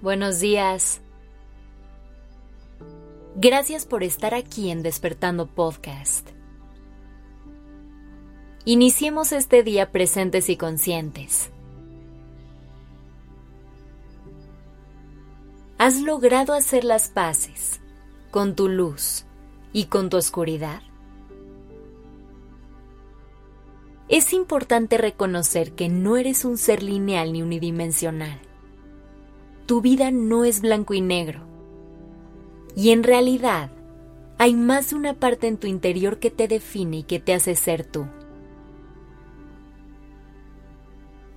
Buenos días. Gracias por estar aquí en Despertando Podcast. Iniciemos este día presentes y conscientes. ¿Has logrado hacer las paces con tu luz y con tu oscuridad? Es importante reconocer que no eres un ser lineal ni unidimensional. Tu vida no es blanco y negro y en realidad, hay más una parte en tu interior que te define y que te hace ser tú.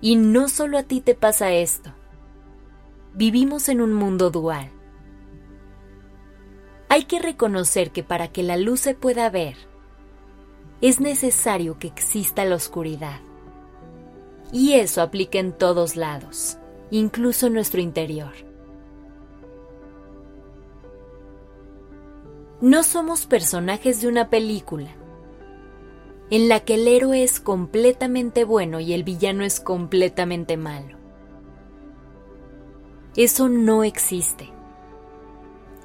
Y no solo a ti te pasa esto. Vivimos en un mundo dual. Hay que reconocer que para que la luz se pueda ver, es necesario que exista la oscuridad. Y eso aplica en todos lados, incluso nuestro interior. No somos personajes de una película en la que el héroe es completamente bueno y el villano es completamente malo. Eso no existe.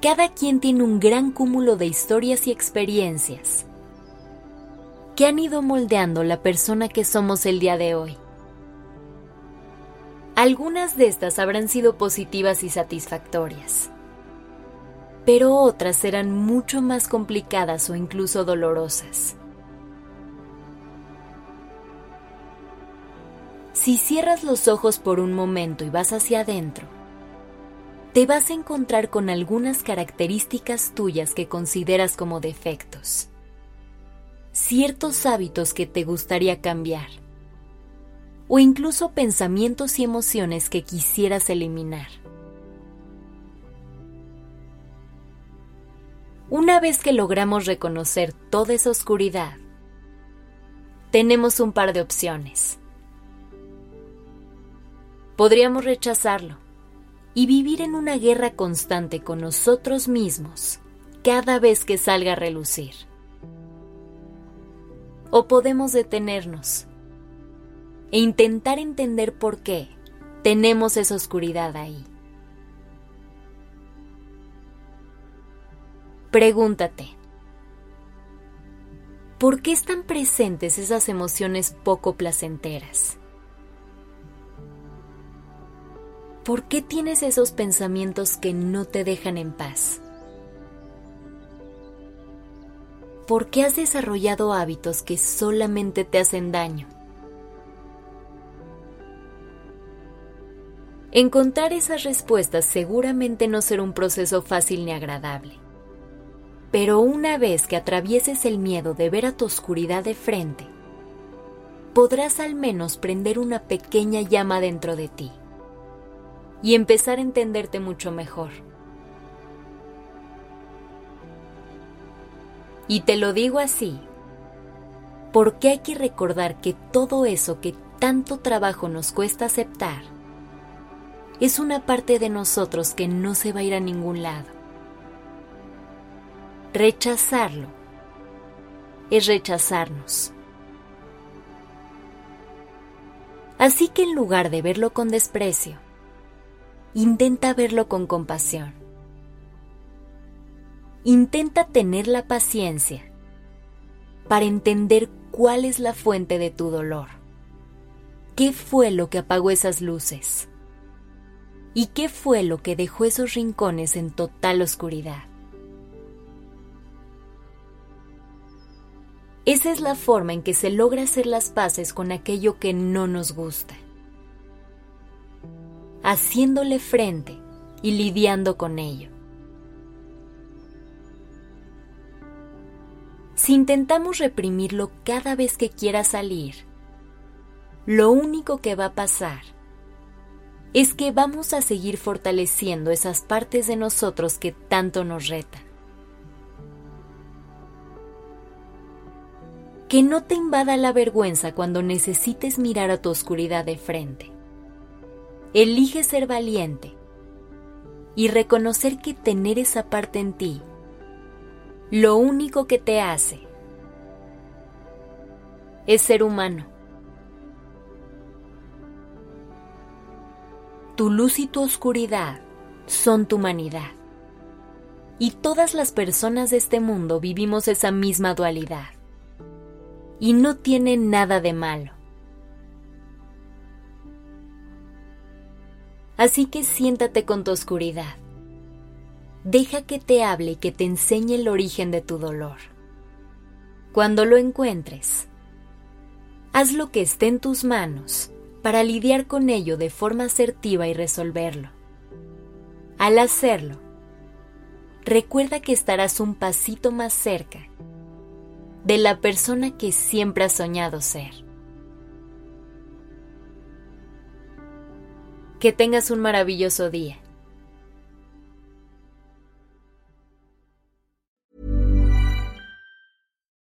Cada quien tiene un gran cúmulo de historias y experiencias que han ido moldeando la persona que somos el día de hoy. Algunas de estas habrán sido positivas y satisfactorias pero otras serán mucho más complicadas o incluso dolorosas. Si cierras los ojos por un momento y vas hacia adentro, te vas a encontrar con algunas características tuyas que consideras como defectos, ciertos hábitos que te gustaría cambiar, o incluso pensamientos y emociones que quisieras eliminar. Una vez que logramos reconocer toda esa oscuridad, tenemos un par de opciones. Podríamos rechazarlo y vivir en una guerra constante con nosotros mismos cada vez que salga a relucir. O podemos detenernos e intentar entender por qué tenemos esa oscuridad ahí. Pregúntate, ¿por qué están presentes esas emociones poco placenteras? ¿Por qué tienes esos pensamientos que no te dejan en paz? ¿Por qué has desarrollado hábitos que solamente te hacen daño? Encontrar esas respuestas seguramente no será un proceso fácil ni agradable. Pero una vez que atravieses el miedo de ver a tu oscuridad de frente, podrás al menos prender una pequeña llama dentro de ti y empezar a entenderte mucho mejor. Y te lo digo así, porque hay que recordar que todo eso que tanto trabajo nos cuesta aceptar es una parte de nosotros que no se va a ir a ningún lado. Rechazarlo es rechazarnos. Así que en lugar de verlo con desprecio, intenta verlo con compasión. Intenta tener la paciencia para entender cuál es la fuente de tu dolor. ¿Qué fue lo que apagó esas luces? ¿Y qué fue lo que dejó esos rincones en total oscuridad? Esa es la forma en que se logra hacer las paces con aquello que no nos gusta, haciéndole frente y lidiando con ello. Si intentamos reprimirlo cada vez que quiera salir, lo único que va a pasar es que vamos a seguir fortaleciendo esas partes de nosotros que tanto nos retan. que no te invada la vergüenza cuando necesites mirar a tu oscuridad de frente. Elige ser valiente y reconocer que tener esa parte en ti, lo único que te hace es ser humano. Tu luz y tu oscuridad son tu humanidad. Y todas las personas de este mundo vivimos esa misma dualidad. Y no tiene nada de malo. Así que siéntate con tu oscuridad. Deja que te hable y que te enseñe el origen de tu dolor. Cuando lo encuentres, haz lo que esté en tus manos para lidiar con ello de forma asertiva y resolverlo. Al hacerlo, recuerda que estarás un pasito más cerca de la persona que siempre has soñado ser. Que tengas un maravilloso día.